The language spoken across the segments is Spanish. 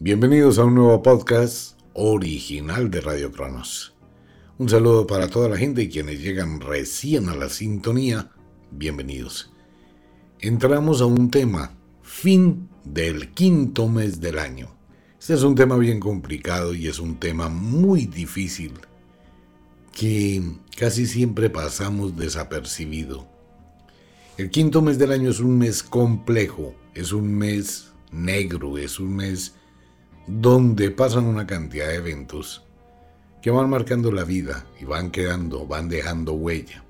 Bienvenidos a un nuevo podcast original de Radio Cronos. Un saludo para toda la gente y quienes llegan recién a la sintonía. Bienvenidos. Entramos a un tema, fin del quinto mes del año. Este es un tema bien complicado y es un tema muy difícil que casi siempre pasamos desapercibido. El quinto mes del año es un mes complejo, es un mes negro, es un mes donde pasan una cantidad de eventos que van marcando la vida y van quedando, van dejando huella.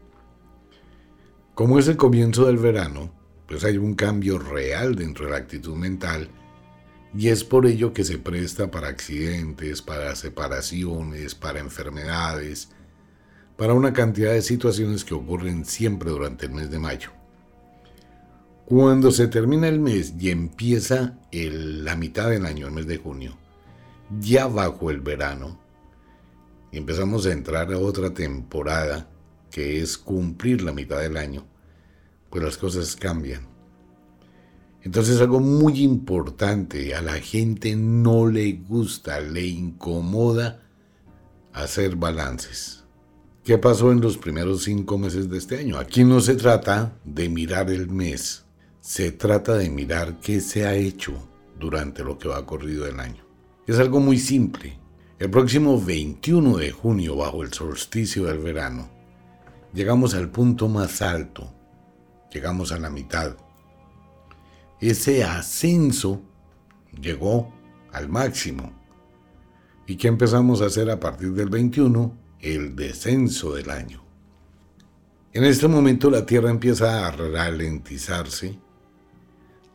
Como es el comienzo del verano, pues hay un cambio real dentro de la actitud mental y es por ello que se presta para accidentes, para separaciones, para enfermedades, para una cantidad de situaciones que ocurren siempre durante el mes de mayo. Cuando se termina el mes y empieza la mitad del año, el mes de junio, ya bajo el verano, empezamos a entrar a otra temporada que es cumplir la mitad del año, pues las cosas cambian. Entonces algo muy importante, a la gente no le gusta, le incomoda hacer balances. ¿Qué pasó en los primeros cinco meses de este año? Aquí no se trata de mirar el mes, se trata de mirar qué se ha hecho durante lo que va corrido el año. Es algo muy simple. El próximo 21 de junio, bajo el solsticio del verano, llegamos al punto más alto, llegamos a la mitad. Ese ascenso llegó al máximo. ¿Y qué empezamos a hacer a partir del 21? El descenso del año. En este momento la Tierra empieza a ralentizarse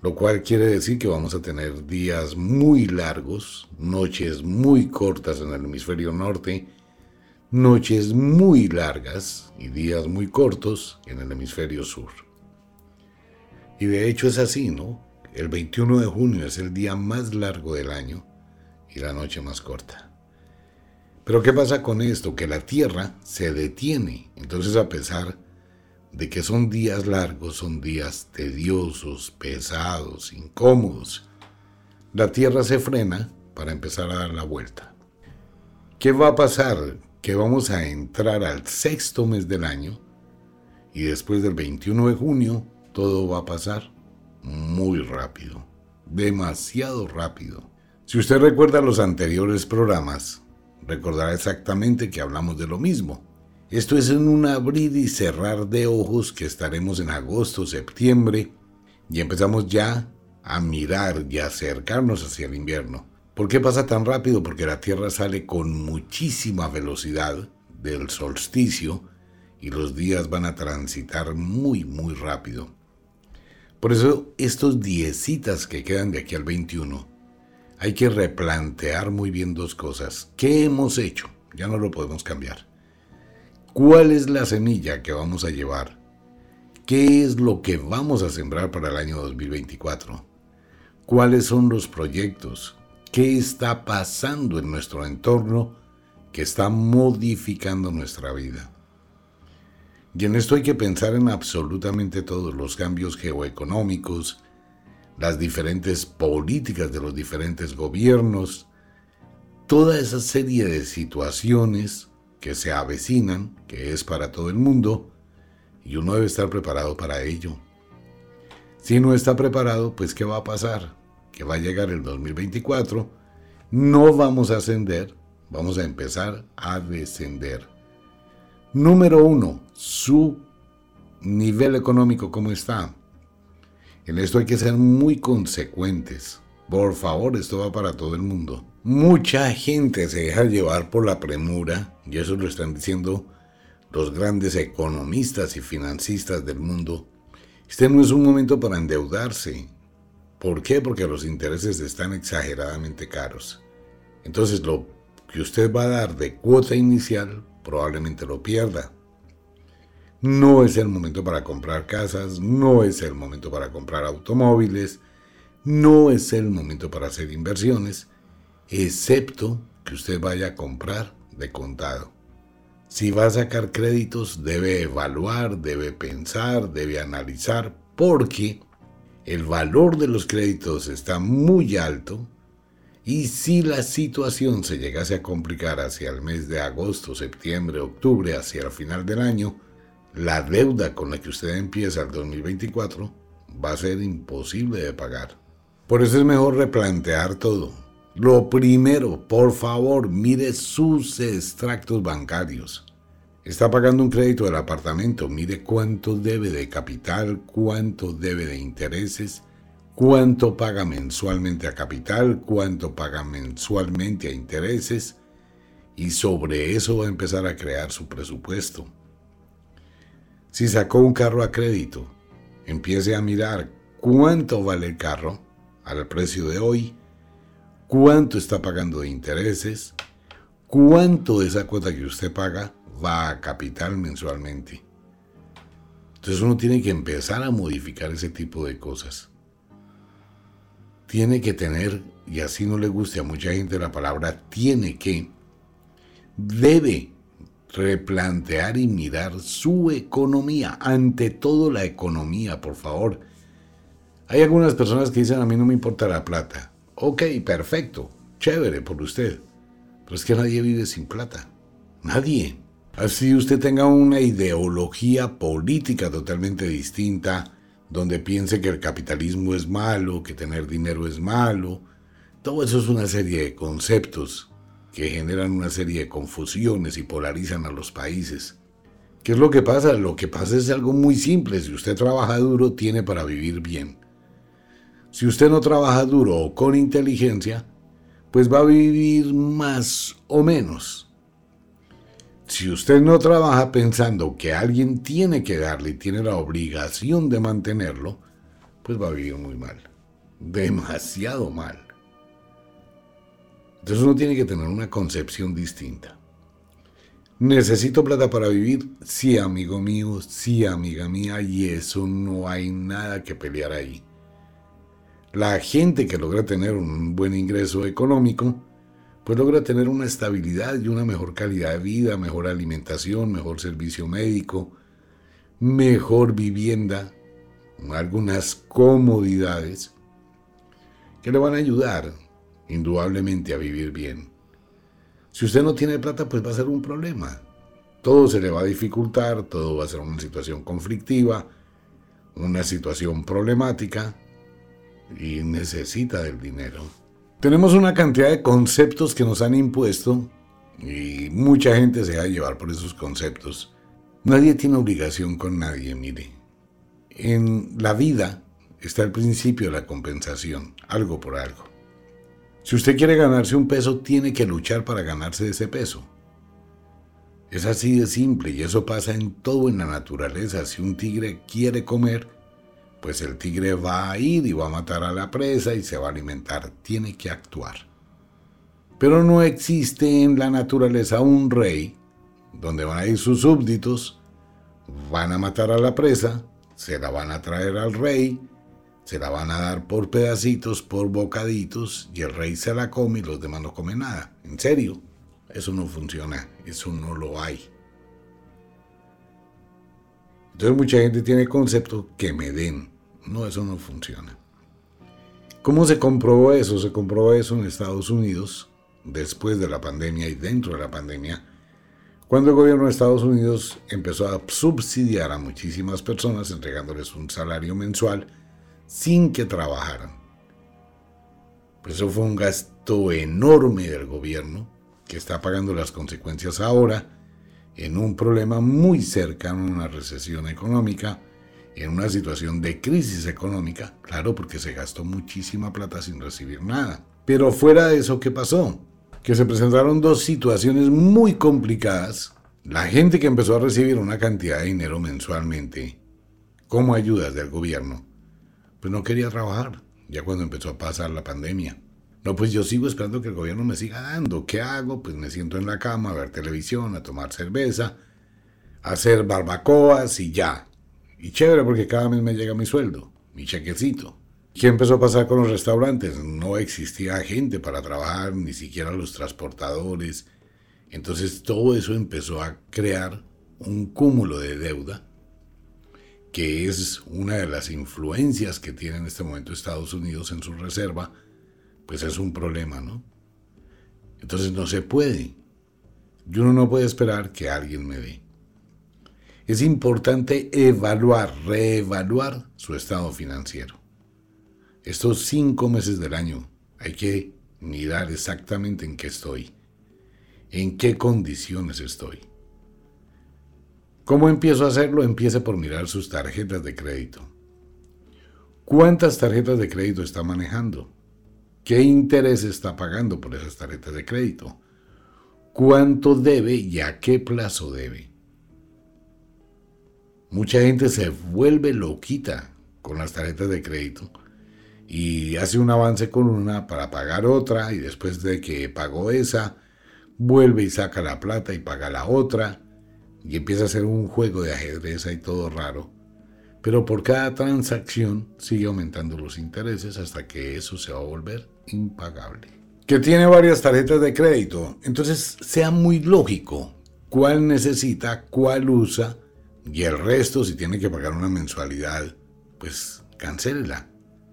lo cual quiere decir que vamos a tener días muy largos, noches muy cortas en el hemisferio norte, noches muy largas y días muy cortos en el hemisferio sur. Y de hecho es así, ¿no? El 21 de junio es el día más largo del año y la noche más corta. Pero ¿qué pasa con esto? Que la Tierra se detiene. Entonces a pesar de que son días largos, son días tediosos, pesados, incómodos. La Tierra se frena para empezar a dar la vuelta. ¿Qué va a pasar? Que vamos a entrar al sexto mes del año y después del 21 de junio todo va a pasar muy rápido, demasiado rápido. Si usted recuerda los anteriores programas, recordará exactamente que hablamos de lo mismo esto es en un abrir y cerrar de ojos que estaremos en agosto, septiembre y empezamos ya a mirar y a acercarnos hacia el invierno. ¿Por qué pasa tan rápido? Porque la Tierra sale con muchísima velocidad del solsticio y los días van a transitar muy, muy rápido. Por eso estos diecitas que quedan de aquí al 21, hay que replantear muy bien dos cosas. ¿Qué hemos hecho? Ya no lo podemos cambiar. ¿Cuál es la semilla que vamos a llevar? ¿Qué es lo que vamos a sembrar para el año 2024? ¿Cuáles son los proyectos? ¿Qué está pasando en nuestro entorno que está modificando nuestra vida? Y en esto hay que pensar en absolutamente todos los cambios geoeconómicos, las diferentes políticas de los diferentes gobiernos, toda esa serie de situaciones que se avecinan, que es para todo el mundo, y uno debe estar preparado para ello. Si no está preparado, pues ¿qué va a pasar? Que va a llegar el 2024, no vamos a ascender, vamos a empezar a descender. Número uno, su nivel económico, ¿cómo está? En esto hay que ser muy consecuentes. Por favor, esto va para todo el mundo. Mucha gente se deja llevar por la premura, y eso lo están diciendo los grandes economistas y financistas del mundo. Este no es un momento para endeudarse. ¿Por qué? Porque los intereses están exageradamente caros. Entonces lo que usted va a dar de cuota inicial probablemente lo pierda. No es el momento para comprar casas, no es el momento para comprar automóviles, no es el momento para hacer inversiones excepto que usted vaya a comprar de contado. Si va a sacar créditos, debe evaluar, debe pensar, debe analizar, porque el valor de los créditos está muy alto Y si la situación se llegase a complicar hacia el mes de agosto, septiembre, octubre, hacia el final del año, la deuda con la que usted empieza el 2024 va a ser imposible de pagar. Por eso es mejor replantear todo. Lo primero, por favor, mire sus extractos bancarios. Está pagando un crédito del apartamento, mire cuánto debe de capital, cuánto debe de intereses, cuánto paga mensualmente a capital, cuánto paga mensualmente a intereses, y sobre eso va a empezar a crear su presupuesto. Si sacó un carro a crédito, empiece a mirar cuánto vale el carro al precio de hoy, cuánto está pagando de intereses, cuánto de esa cuota que usted paga va a capital mensualmente. Entonces uno tiene que empezar a modificar ese tipo de cosas. Tiene que tener, y así no le guste a mucha gente la palabra, tiene que, debe replantear y mirar su economía, ante todo la economía, por favor. Hay algunas personas que dicen, a mí no me importa la plata. Ok, perfecto, chévere por usted. Pero es que nadie vive sin plata. Nadie. Así usted tenga una ideología política totalmente distinta, donde piense que el capitalismo es malo, que tener dinero es malo. Todo eso es una serie de conceptos que generan una serie de confusiones y polarizan a los países. ¿Qué es lo que pasa? Lo que pasa es algo muy simple. Si usted trabaja duro, tiene para vivir bien. Si usted no trabaja duro o con inteligencia, pues va a vivir más o menos. Si usted no trabaja pensando que alguien tiene que darle y tiene la obligación de mantenerlo, pues va a vivir muy mal. Demasiado mal. Entonces uno tiene que tener una concepción distinta. ¿Necesito plata para vivir? Sí, amigo mío, sí, amiga mía, y eso no hay nada que pelear ahí. La gente que logra tener un buen ingreso económico, pues logra tener una estabilidad y una mejor calidad de vida, mejor alimentación, mejor servicio médico, mejor vivienda, algunas comodidades que le van a ayudar indudablemente a vivir bien. Si usted no tiene plata, pues va a ser un problema. Todo se le va a dificultar, todo va a ser una situación conflictiva, una situación problemática y necesita del dinero. Tenemos una cantidad de conceptos que nos han impuesto y mucha gente se va a llevar por esos conceptos. Nadie tiene obligación con nadie, mire. En la vida está el principio de la compensación, algo por algo. Si usted quiere ganarse un peso, tiene que luchar para ganarse ese peso. Es así de simple y eso pasa en todo en la naturaleza. Si un tigre quiere comer, pues el tigre va a ir y va a matar a la presa y se va a alimentar. Tiene que actuar. Pero no existe en la naturaleza un rey donde van a ir sus súbditos, van a matar a la presa, se la van a traer al rey, se la van a dar por pedacitos, por bocaditos, y el rey se la come y los demás no comen nada. En serio, eso no funciona, eso no lo hay. Entonces mucha gente tiene el concepto que me den. No, eso no funciona. ¿Cómo se comprobó eso? Se comprobó eso en Estados Unidos, después de la pandemia y dentro de la pandemia, cuando el gobierno de Estados Unidos empezó a subsidiar a muchísimas personas entregándoles un salario mensual sin que trabajaran. Pues eso fue un gasto enorme del gobierno que está pagando las consecuencias ahora en un problema muy cercano a una recesión económica, en una situación de crisis económica, claro, porque se gastó muchísima plata sin recibir nada. Pero fuera de eso, ¿qué pasó? Que se presentaron dos situaciones muy complicadas. La gente que empezó a recibir una cantidad de dinero mensualmente como ayudas del gobierno pues no quería trabajar, ya cuando empezó a pasar la pandemia. No, pues yo sigo esperando que el gobierno me siga dando. ¿Qué hago? Pues me siento en la cama a ver televisión, a tomar cerveza, a hacer barbacoas y ya. Y chévere porque cada mes me llega mi sueldo, mi chequecito. ¿Qué empezó a pasar con los restaurantes? No existía gente para trabajar, ni siquiera los transportadores. Entonces todo eso empezó a crear un cúmulo de deuda que es una de las influencias que tiene en este momento Estados Unidos en su reserva, pues es un problema, ¿no? Entonces no se puede. Y uno no puede esperar que alguien me dé. Es importante evaluar, reevaluar su estado financiero. Estos cinco meses del año hay que mirar exactamente en qué estoy, en qué condiciones estoy. ¿Cómo empiezo a hacerlo? Empiece por mirar sus tarjetas de crédito. ¿Cuántas tarjetas de crédito está manejando? ¿Qué interés está pagando por esas tarjetas de crédito? ¿Cuánto debe y a qué plazo debe? Mucha gente se vuelve loquita con las tarjetas de crédito y hace un avance con una para pagar otra y después de que pagó esa, vuelve y saca la plata y paga la otra y empieza a hacer un juego de ajedrez y todo raro. Pero por cada transacción sigue aumentando los intereses hasta que eso se va a volver impagable. Que tiene varias tarjetas de crédito, entonces sea muy lógico cuál necesita, cuál usa y el resto si tiene que pagar una mensualidad, pues cancélela.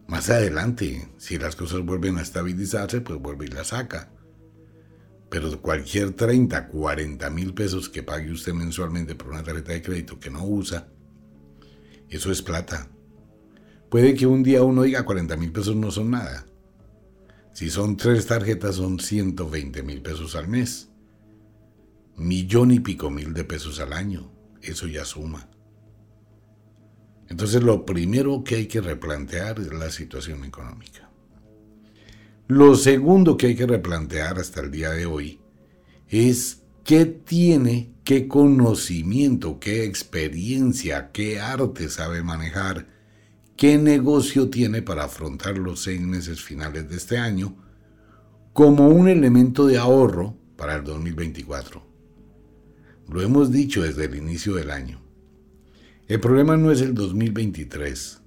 Más adelante, si las cosas vuelven a estabilizarse, pues vuelve y la saca. Pero cualquier 30, 40 mil pesos que pague usted mensualmente por una tarjeta de crédito que no usa, eso es plata. Puede que un día uno diga 40 mil pesos no son nada. Si son tres tarjetas son 120 mil pesos al mes. Millón y pico mil de pesos al año. Eso ya suma. Entonces lo primero que hay que replantear es la situación económica. Lo segundo que hay que replantear hasta el día de hoy es qué tiene, qué conocimiento, qué experiencia, qué arte sabe manejar, qué negocio tiene para afrontar los seis meses finales de este año como un elemento de ahorro para el 2024. Lo hemos dicho desde el inicio del año. El problema no es el 2023,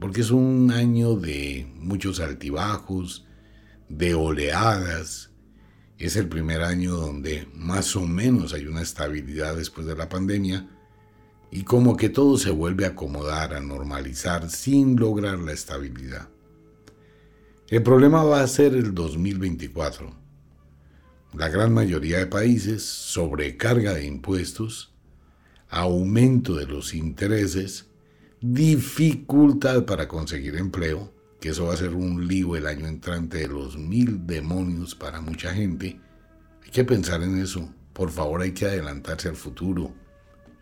porque es un año de muchos altibajos, de oleadas. Es el primer año donde más o menos hay una estabilidad después de la pandemia y como que todo se vuelve a acomodar, a normalizar sin lograr la estabilidad. El problema va a ser el 2024. La gran mayoría de países, sobrecarga de impuestos, aumento de los intereses, dificultad para conseguir empleo, que eso va a ser un lío el año entrante de los mil demonios para mucha gente. Hay que pensar en eso. Por favor, hay que adelantarse al futuro.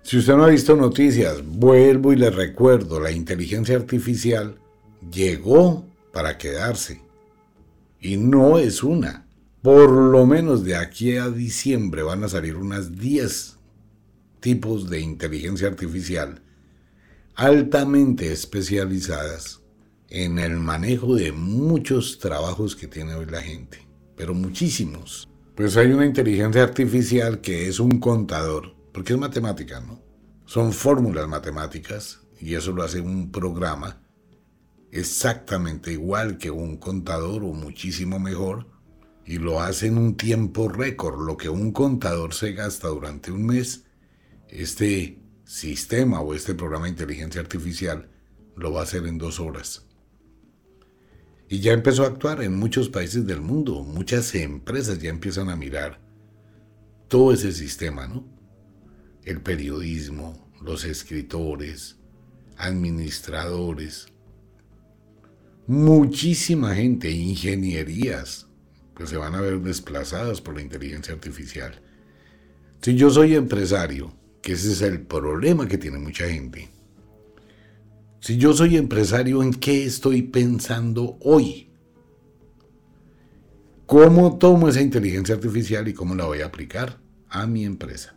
Si usted no ha visto noticias, vuelvo y le recuerdo, la inteligencia artificial llegó para quedarse. Y no es una. Por lo menos de aquí a diciembre van a salir unas 10 tipos de inteligencia artificial altamente especializadas en el manejo de muchos trabajos que tiene hoy la gente, pero muchísimos. Pues hay una inteligencia artificial que es un contador, porque es matemática, ¿no? Son fórmulas matemáticas y eso lo hace un programa exactamente igual que un contador o muchísimo mejor y lo hace en un tiempo récord, lo que un contador se gasta durante un mes este sistema o este programa de inteligencia artificial lo va a hacer en dos horas. Y ya empezó a actuar en muchos países del mundo. Muchas empresas ya empiezan a mirar todo ese sistema, ¿no? El periodismo, los escritores, administradores, muchísima gente, ingenierías, que se van a ver desplazadas por la inteligencia artificial. Si yo soy empresario que ese es el problema que tiene mucha gente. Si yo soy empresario, ¿en qué estoy pensando hoy? ¿Cómo tomo esa inteligencia artificial y cómo la voy a aplicar a mi empresa?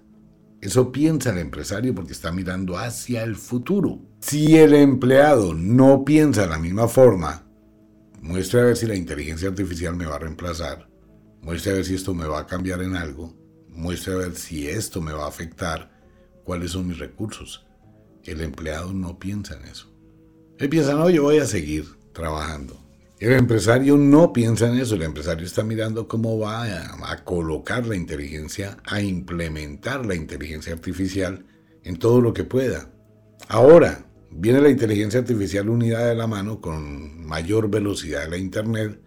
Eso piensa el empresario porque está mirando hacia el futuro. Si el empleado no piensa de la misma forma, muestre a ver si la inteligencia artificial me va a reemplazar, muestre a ver si esto me va a cambiar en algo, muestre a ver si esto me va a afectar, cuáles son mis recursos. El empleado no piensa en eso. Él piensa, no, yo voy a seguir trabajando. El empresario no piensa en eso, el empresario está mirando cómo va a, a, colocar la inteligencia, a implementar la inteligencia artificial en todo lo que pueda. Ahora, viene la inteligencia artificial unida de la mano con mayor velocidad de la Internet,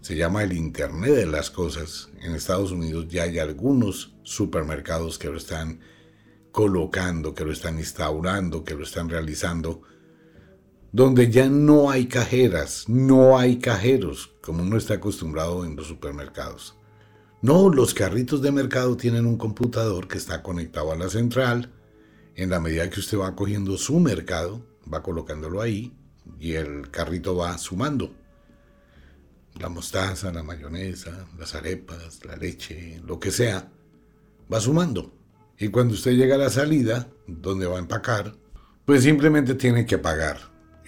se llama el Internet de las Cosas. En Estados Unidos ya hay algunos supermercados que lo están colocando, que lo están instaurando, que lo están realizando, donde ya no hay cajeras, no hay cajeros, como uno está acostumbrado en los supermercados. No, los carritos de mercado tienen un computador que está conectado a la central. En la medida que usted va cogiendo su mercado, va colocándolo ahí y el carrito va sumando. La mostaza, la mayonesa, las arepas, la leche, lo que sea, va sumando. Y cuando usted llega a la salida, donde va a empacar, pues simplemente tiene que pagar.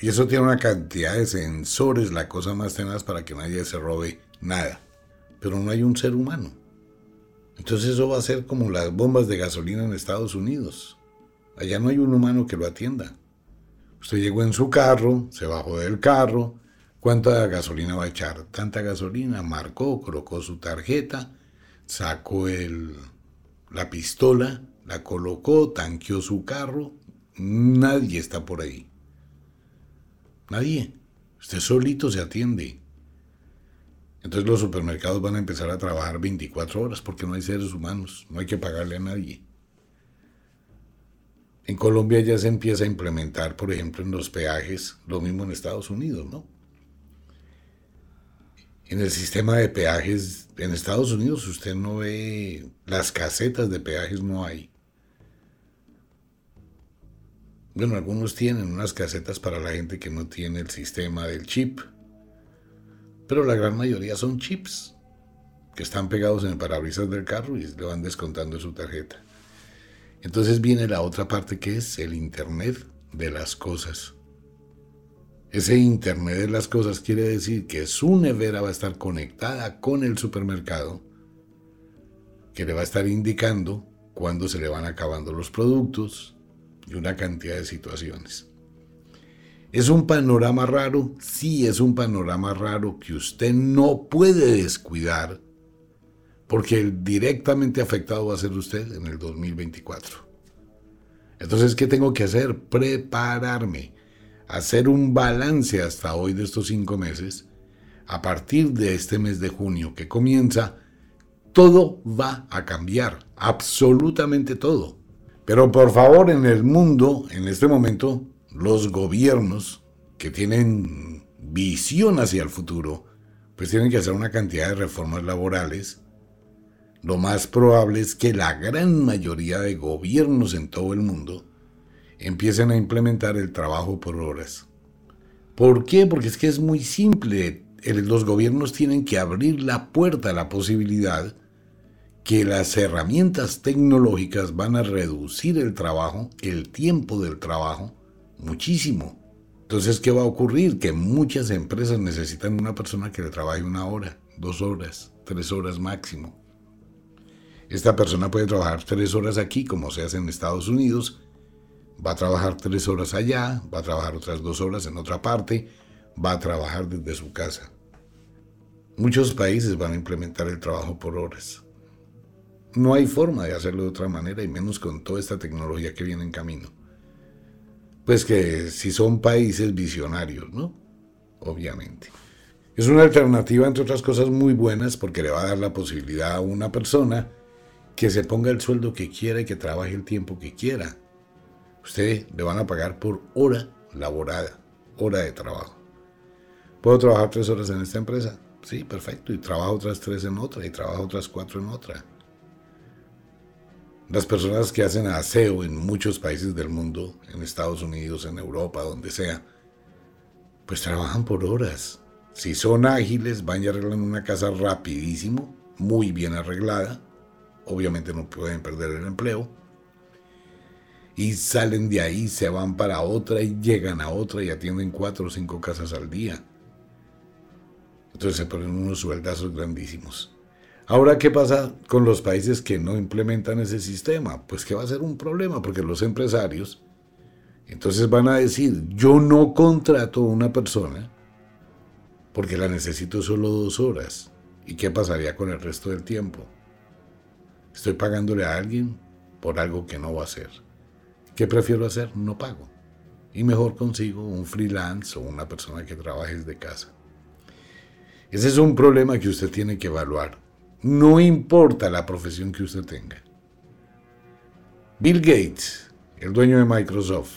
Y eso tiene una cantidad de sensores, la cosa más tenaz para que nadie se robe nada. Pero no hay un ser humano. Entonces eso va a ser como las bombas de gasolina en Estados Unidos. Allá no hay un humano que lo atienda. Usted llegó en su carro, se bajó del carro, ¿cuánta gasolina va a echar? Tanta gasolina, marcó, colocó su tarjeta, sacó el, la pistola, la colocó, tanqueó su carro. Nadie está por ahí. Nadie. Usted solito se atiende. Entonces los supermercados van a empezar a trabajar 24 horas porque no hay seres humanos, no hay que pagarle a nadie. En Colombia ya se empieza a implementar, por ejemplo, en los peajes, lo mismo en Estados Unidos, ¿no? En el sistema de peajes en Estados Unidos usted no ve las casetas de peajes, no hay. Bueno, algunos tienen unas casetas para la gente que no tiene el sistema del chip, pero la gran mayoría son chips que están pegados en el parabrisas del carro y le van descontando su tarjeta. Entonces viene la otra parte que es el Internet de las cosas. Ese Internet de las cosas quiere decir que su nevera va a estar conectada con el supermercado, que le va a estar indicando cuándo se le van acabando los productos y una cantidad de situaciones. ¿Es un panorama raro? Sí, es un panorama raro que usted no puede descuidar porque el directamente afectado va a ser usted en el 2024. Entonces, ¿qué tengo que hacer? Prepararme hacer un balance hasta hoy de estos cinco meses, a partir de este mes de junio que comienza, todo va a cambiar, absolutamente todo. Pero por favor, en el mundo, en este momento, los gobiernos que tienen visión hacia el futuro, pues tienen que hacer una cantidad de reformas laborales. Lo más probable es que la gran mayoría de gobiernos en todo el mundo empiecen a implementar el trabajo por horas. ¿Por qué? Porque es que es muy simple. Los gobiernos tienen que abrir la puerta a la posibilidad que las herramientas tecnológicas van a reducir el trabajo, el tiempo del trabajo, muchísimo. Entonces, ¿qué va a ocurrir? Que muchas empresas necesitan una persona que le trabaje una hora, dos horas, tres horas máximo. Esta persona puede trabajar tres horas aquí, como se hace en Estados Unidos, va a trabajar tres horas allá, va a trabajar otras dos horas en otra parte, va a trabajar desde su casa. Muchos países van a implementar el trabajo por horas. No hay forma de hacerlo de otra manera y menos con toda esta tecnología que viene en camino. Pues que si son países visionarios, ¿no? Obviamente. Es una alternativa, entre otras cosas, muy buenas porque le va a dar la posibilidad a una persona que se ponga el sueldo que quiera y que trabaje el tiempo que quiera Usted le van a pagar por hora laborada, hora de trabajo. ¿Puedo trabajar tres horas en esta empresa? Sí, perfecto. Y trabajo otras tres en otra y trabajo otras cuatro en otra. Las personas que hacen aseo en muchos países del mundo, en Estados Unidos, en Europa, donde sea, pues trabajan por horas. Si son ágiles, van y arreglan una casa rapidísimo, muy bien arreglada. Obviamente no pueden perder el empleo y salen de ahí, se van para otra y llegan a otra y atienden cuatro o cinco casas al día. Entonces se ponen unos sueldazos grandísimos. Ahora, ¿qué pasa con los países que no implementan ese sistema? Pues que va a ser un problema, porque los empresarios entonces van a decir, yo no contrato a una persona porque la necesito solo dos horas. ¿Y qué pasaría con el resto del tiempo? Estoy pagándole a alguien por algo que no va a hacer. ¿Qué prefiero hacer? No pago. Y mejor consigo un freelance o una persona que trabaje desde casa. Ese es un problema que usted tiene que evaluar. No importa la profesión que usted tenga. Bill Gates, el dueño de Microsoft,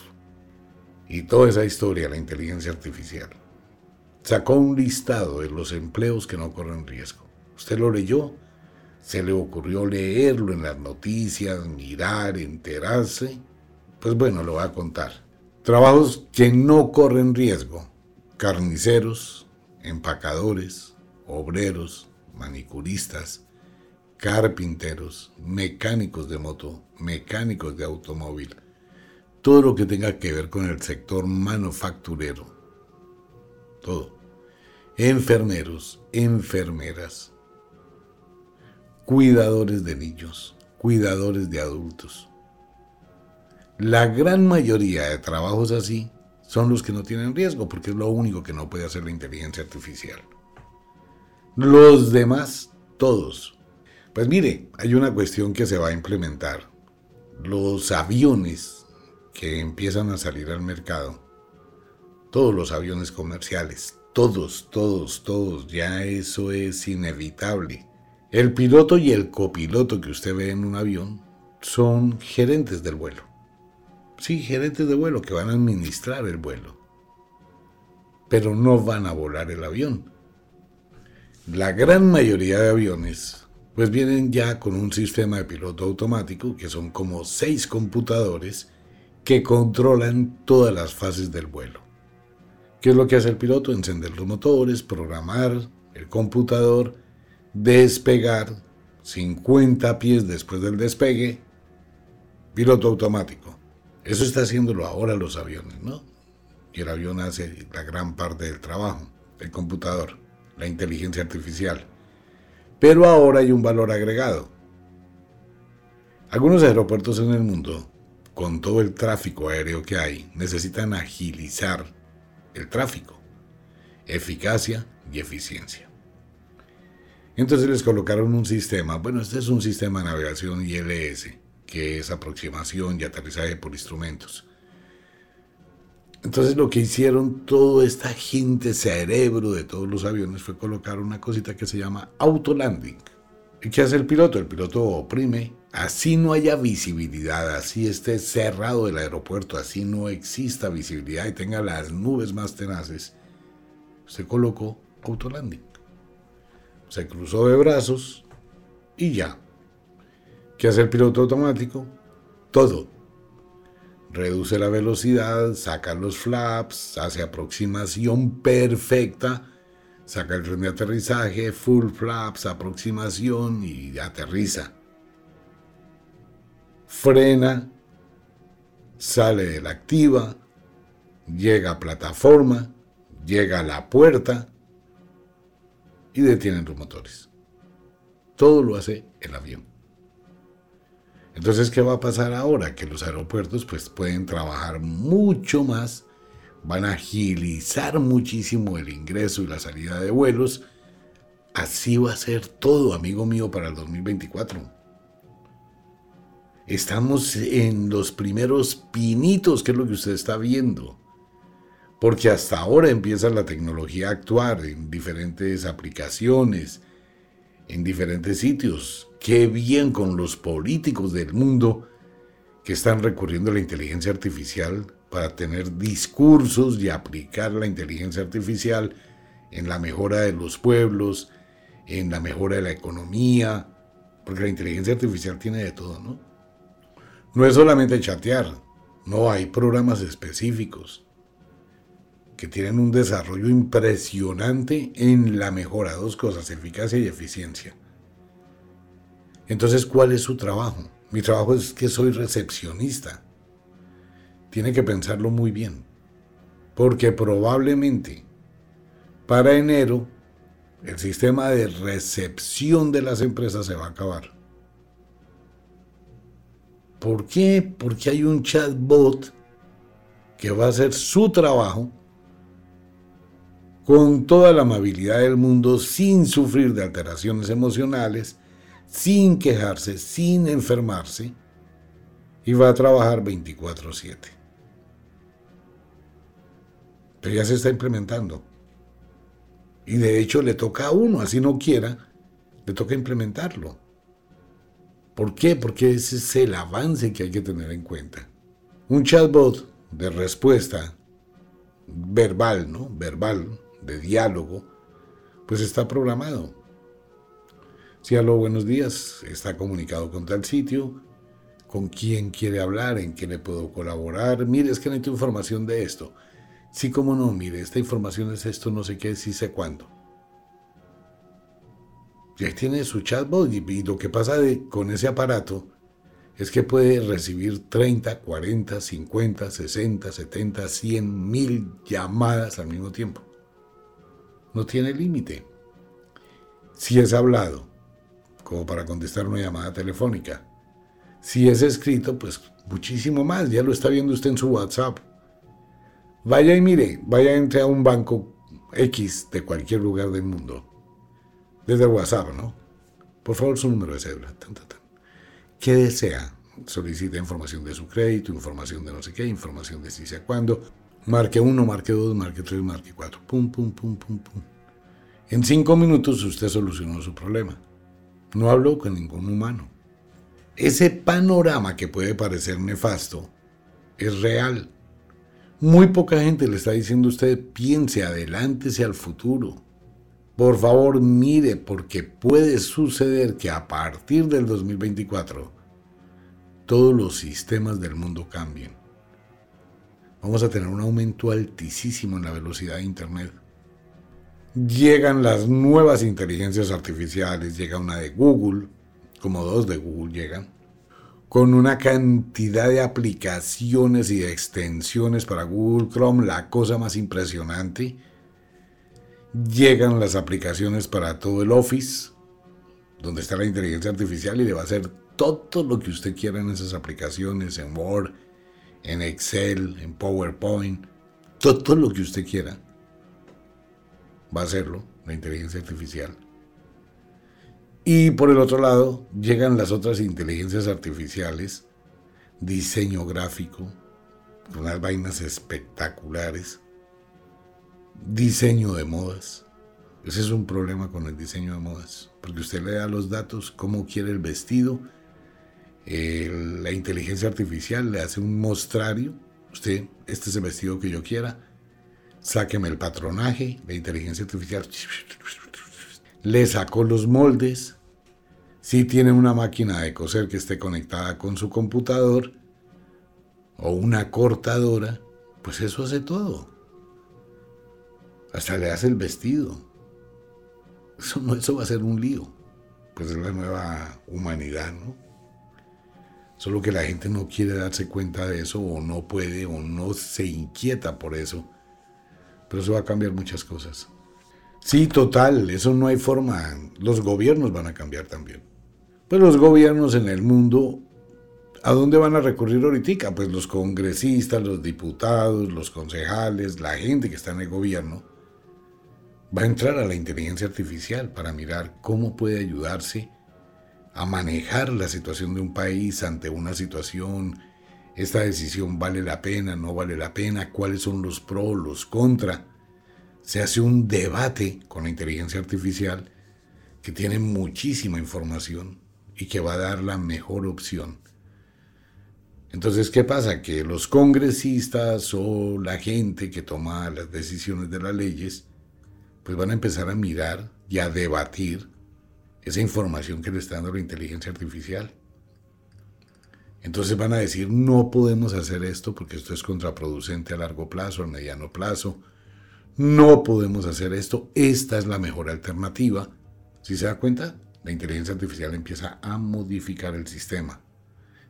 y toda esa historia, la inteligencia artificial, sacó un listado de los empleos que no corren riesgo. Usted lo leyó, se le ocurrió leerlo en las noticias, mirar, enterarse. Pues bueno, lo va a contar. Trabajos que no corren riesgo. Carniceros, empacadores, obreros, manicuristas, carpinteros, mecánicos de moto, mecánicos de automóvil, todo lo que tenga que ver con el sector manufacturero, todo. Enfermeros, enfermeras, cuidadores de niños, cuidadores de adultos. La gran mayoría de trabajos así son los que no tienen riesgo, porque es lo único que no puede hacer la inteligencia artificial. Los demás, todos. Pues mire, hay una cuestión que se va a implementar. Los aviones que empiezan a salir al mercado, todos los aviones comerciales, todos, todos, todos, ya eso es inevitable. El piloto y el copiloto que usted ve en un avión son gerentes del vuelo sí, gerentes de vuelo que van a administrar el vuelo, pero no van a volar el avión. La gran mayoría de aviones pues vienen ya con un sistema de piloto automático que son como seis computadores que controlan todas las fases del vuelo. ¿Qué es lo que hace el piloto? Encender los motores, programar el computador, despegar 50 pies después del despegue, piloto automático. Eso está haciéndolo ahora los aviones, ¿no? Y el avión hace la gran parte del trabajo, el computador, la inteligencia artificial. Pero ahora hay un valor agregado. Algunos aeropuertos en el mundo, con todo el tráfico aéreo que hay, necesitan agilizar el tráfico, eficacia y eficiencia. Entonces les colocaron un sistema, bueno, este es un sistema de navegación ILS, que es aproximación y aterrizaje por instrumentos. Entonces lo que hicieron toda esta gente cerebro de todos los aviones fue colocar una cosita que se llama autolanding. ¿Y qué hace el piloto? El piloto oprime, así no haya visibilidad, así esté cerrado el aeropuerto, así no exista visibilidad y tenga las nubes más tenaces, se colocó autolanding. Se cruzó de brazos y ya, ¿Qué hace el piloto automático? Todo. Reduce la velocidad, saca los flaps, hace aproximación perfecta, saca el tren de aterrizaje, full flaps, aproximación y aterriza. Frena, sale de la activa, llega a plataforma, llega a la puerta y detiene los motores. Todo lo hace el avión. Entonces, ¿qué va a pasar ahora? Que los aeropuertos pues pueden trabajar mucho más, van a agilizar muchísimo el ingreso y la salida de vuelos. Así va a ser todo, amigo mío, para el 2024. Estamos en los primeros pinitos, que es lo que usted está viendo. Porque hasta ahora empieza la tecnología a actuar en diferentes aplicaciones, en diferentes sitios. Qué bien con los políticos del mundo que están recurriendo a la inteligencia artificial para tener discursos y aplicar la inteligencia artificial en la mejora de los pueblos, en la mejora de la economía, porque la inteligencia artificial tiene de todo, ¿no? No es solamente chatear, no hay programas específicos que tienen un desarrollo impresionante en la mejora, dos cosas, eficacia y eficiencia. Entonces, ¿cuál es su trabajo? Mi trabajo es que soy recepcionista. Tiene que pensarlo muy bien, porque probablemente para enero el sistema de recepción de las empresas se va a acabar. ¿Por qué? Porque hay un chatbot que va a hacer su trabajo con toda la amabilidad del mundo, sin sufrir de alteraciones emocionales, sin quejarse, sin enfermarse, y va a trabajar 24/7. Pero ya se está implementando. Y de hecho le toca a uno, así no quiera, le toca implementarlo. ¿Por qué? Porque ese es el avance que hay que tener en cuenta. Un chatbot de respuesta verbal, ¿no? Verbal, de diálogo, pues está programado. Si a lo buenos días, está comunicado con tal sitio, con quién quiere hablar, en qué le puedo colaborar. Mire, es que necesito información de esto. Sí, como no, mire, esta información es esto, no sé qué, sí sé cuándo. Y ahí tiene su chatbot y, lo que pasa con ese aparato es que puede recibir 30, 40, 50, 60, 70, 100, mil llamadas al mismo tiempo. No tiene límite. Si es hablado, como para contestar una llamada telefónica. Si es escrito, pues muchísimo más. Ya lo está viendo usted en su WhatsApp. Vaya y mire, vaya entre a un banco X de cualquier lugar del mundo. Desde WhatsApp, ¿no? Por favor, su número de cédula. ¿Qué desea? Solicita información de su crédito, información de no sé qué, información de si sé cuándo. Marque uno, marque dos, marque tres, marque cuatro. Pum, pum, pum, pum, pum. En cinco minutos usted solucionó su problema. No habló con ningún humano. Ese panorama que puede parecer nefasto es real. Muy poca gente le está diciendo a usted piense, adelántese al futuro. Por favor, mire, porque puede suceder que a partir del 2024 todos los sistemas del mundo cambien. Vamos a tener un aumento altísimo en la velocidad de Internet. Llegan las nuevas inteligencias artificiales, llega una de Google, como dos de Google llegan, con una cantidad de aplicaciones y de extensiones para Google Chrome, la cosa más impresionante. Llegan las aplicaciones para todo el Office, donde está la inteligencia artificial y le va a hacer todo lo que usted quiera en esas aplicaciones, en Word, en Excel, en PowerPoint, todo lo que usted quiera. Va a hacerlo la inteligencia artificial. Y por el otro lado, llegan las otras inteligencias artificiales, diseño gráfico, unas vainas espectaculares, diseño de modas. Ese es un problema con el diseño de modas, porque usted le da los datos, cómo quiere el vestido, la inteligencia artificial le hace un mostrario, usted, este es el vestido que yo quiera, sáqueme el patronaje, la inteligencia artificial le sacó los moldes, si tiene una máquina de coser que esté conectada con su computador o una cortadora, pues eso hace todo. Hasta le hace el vestido. Eso, no, eso va a ser un lío. Pues es la nueva humanidad, ¿no? Solo que la gente no quiere darse cuenta de eso o no puede o no se inquieta por eso. Pero eso va a cambiar muchas cosas. Sí, total, eso no hay forma. Los gobiernos van a cambiar también. Pues los gobiernos en el mundo, ¿a dónde van a recurrir ahorita? Pues los congresistas, los diputados, los concejales, la gente que está en el gobierno, va a entrar a la inteligencia artificial para mirar cómo puede ayudarse a manejar la situación de un país ante una situación, esta decisión vale la pena, no vale la pena, cuáles son los pros, los contra. Se hace un debate con la inteligencia artificial que tiene muchísima información y que va a dar la mejor opción. Entonces, ¿qué pasa? Que los congresistas o la gente que toma las decisiones de las leyes, pues van a empezar a mirar y a debatir esa información que le está dando la inteligencia artificial. Entonces van a decir, no podemos hacer esto porque esto es contraproducente a largo plazo, a mediano plazo. No podemos hacer esto, esta es la mejor alternativa. ¿Sí se da cuenta? la inteligencia artificial empieza a modificar el sistema.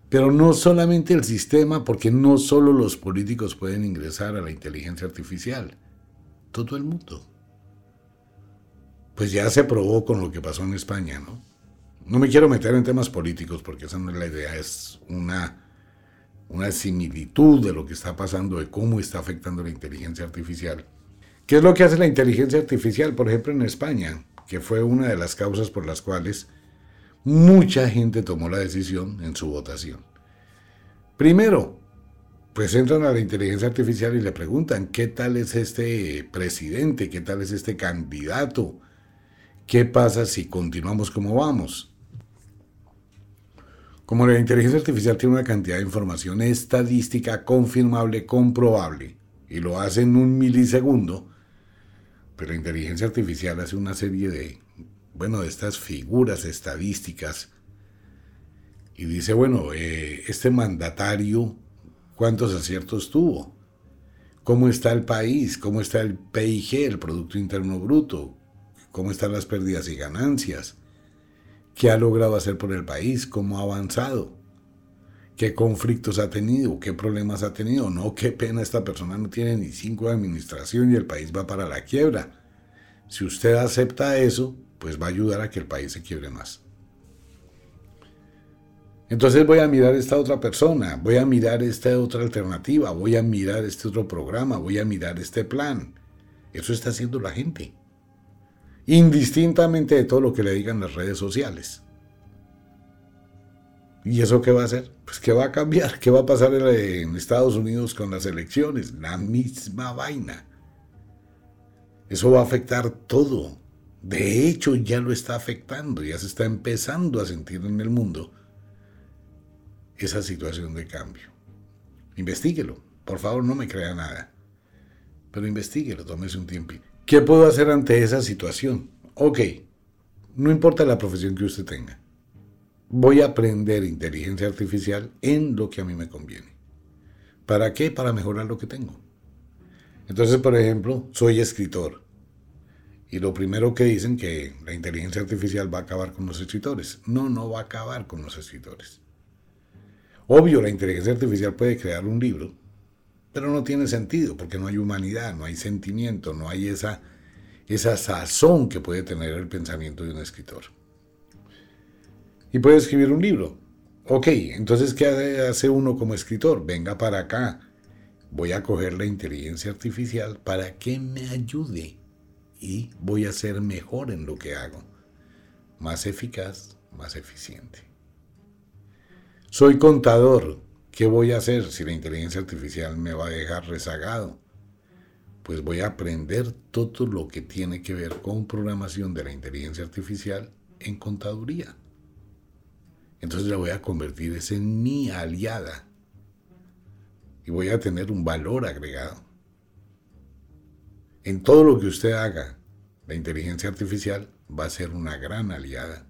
Pero no solamente el sistema, porque no solo los políticos pueden ingresar a la inteligencia artificial, todo el mundo. Pues ya se probó con lo que pasó en España, ¿no? No me quiero meter en temas políticos porque esa no es la idea, es una, una similitud de lo que está pasando, de cómo está afectando la inteligencia artificial. ¿Qué es lo que hace la inteligencia artificial, por ejemplo, en España? que fue una de las causas por las cuales mucha gente tomó la decisión en su votación. Primero, pues entran a la inteligencia artificial y le preguntan, ¿qué tal es este presidente? ¿Qué tal es este candidato? ¿Qué pasa si continuamos como vamos? Como la inteligencia artificial tiene una cantidad de información estadística confirmable, comprobable, y lo hace en un milisegundo, pero la inteligencia artificial hace una serie de, bueno, de estas figuras estadísticas y dice, bueno, eh, este mandatario ¿Cuántos aciertos tuvo? ¿Cómo está el país? ¿Cómo está el PIG, el Producto Interno Bruto? ¿Cómo están las pérdidas y ganancias? ¿Qué ha logrado hacer por el país? ¿Cómo ha avanzado? ¿Qué conflictos ha tenido? ¿Qué problemas ha tenido? No, qué pena, esta persona no tiene ni cinco de administración y el país va para la quiebra. Si usted acepta eso, pues va a ayudar a que el país se quiebre más. Entonces voy a mirar esta otra persona, voy a mirar esta otra alternativa, voy a mirar este otro programa, voy a mirar este plan. Eso está haciendo la gente. Indistintamente de todo lo que le digan las redes sociales. ¿Y eso qué va a hacer? Pues que va a cambiar. ¿Qué va a pasar en Estados Unidos con las elecciones? La misma vaina. Eso va a afectar todo. De hecho, ya lo está afectando, ya se está empezando a sentir en el mundo esa situación de cambio. Investíguelo. Por favor, no me crea nada. Pero investiguelo, tómese un tiempo. ¿Qué puedo hacer ante esa situación? Ok, no importa la profesión que usted tenga. Voy a aprender inteligencia artificial en lo que a mí me conviene. ¿Para qué? Para mejorar lo que tengo. Entonces, por ejemplo, soy escritor. Y lo primero que dicen que la inteligencia artificial va a acabar con los escritores. No, no va a acabar con los escritores. Obvio, la inteligencia artificial puede crear un libro, pero no tiene sentido porque no hay humanidad, no hay sentimiento, no hay esa, esa sazón que puede tener el pensamiento de un escritor. Y puede escribir un libro. Ok, entonces, ¿qué hace uno como escritor? Venga para acá. Voy a coger la inteligencia artificial para que me ayude y voy a ser mejor en lo que hago. Más eficaz, más eficiente. Soy contador. ¿Qué voy a hacer si la inteligencia artificial me va a dejar rezagado? Pues voy a aprender todo lo que tiene que ver con programación de la inteligencia artificial en contaduría. Entonces la voy a convertir en mi aliada. Y voy a tener un valor agregado. En todo lo que usted haga, la inteligencia artificial va a ser una gran aliada.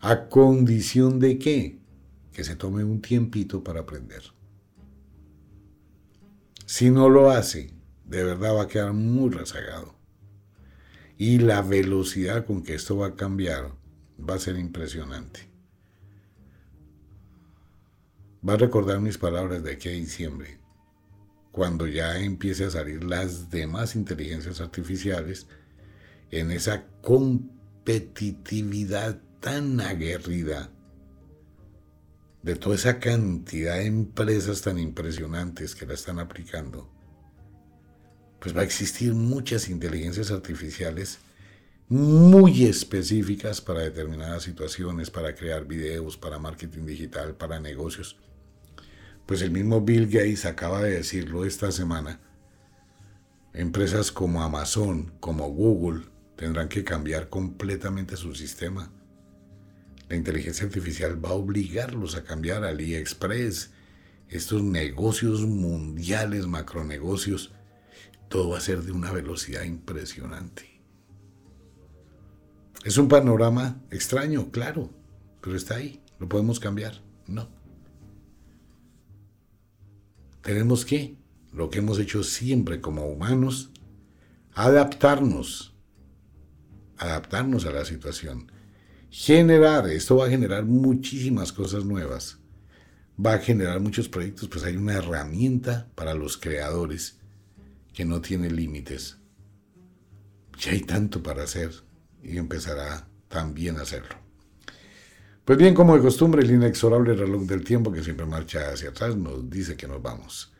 ¿A condición de qué? Que se tome un tiempito para aprender. Si no lo hace, de verdad va a quedar muy rezagado. Y la velocidad con que esto va a cambiar va a ser impresionante. Va a recordar mis palabras de aquí a diciembre, cuando ya empiece a salir las demás inteligencias artificiales en esa competitividad tan aguerrida de toda esa cantidad de empresas tan impresionantes que la están aplicando, pues va a existir muchas inteligencias artificiales muy específicas para determinadas situaciones, para crear videos, para marketing digital, para negocios. Pues el mismo Bill Gates acaba de decirlo esta semana. Empresas como Amazon, como Google, tendrán que cambiar completamente su sistema la inteligencia artificial va a obligarlos a cambiar al AliExpress, estos negocios mundiales, macronegocios. Todo va a ser de una velocidad impresionante. Es un panorama extraño, claro, pero está ahí. ¿Lo podemos cambiar? No. Tenemos que, lo que hemos hecho siempre como humanos, adaptarnos, adaptarnos a la situación generar, esto va a generar muchísimas cosas nuevas, va a generar muchos proyectos, pues hay una herramienta para los creadores que no tiene límites. Ya hay tanto para hacer y empezará también a hacerlo. Pues bien, como de costumbre, el inexorable reloj del tiempo que siempre marcha hacia atrás nos dice que nos vamos.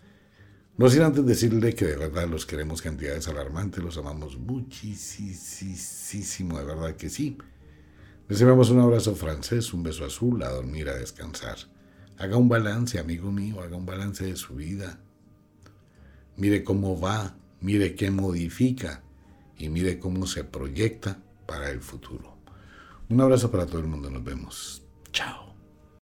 No sin antes decirle que de verdad los queremos cantidades alarmantes, los amamos muchísimo, de verdad que sí. Enviamos un abrazo francés, un beso azul, a dormir, a descansar. Haga un balance, amigo mío, haga un balance de su vida. Mire cómo va, mire qué modifica y mire cómo se proyecta para el futuro. Un abrazo para todo el mundo, nos vemos. Chao.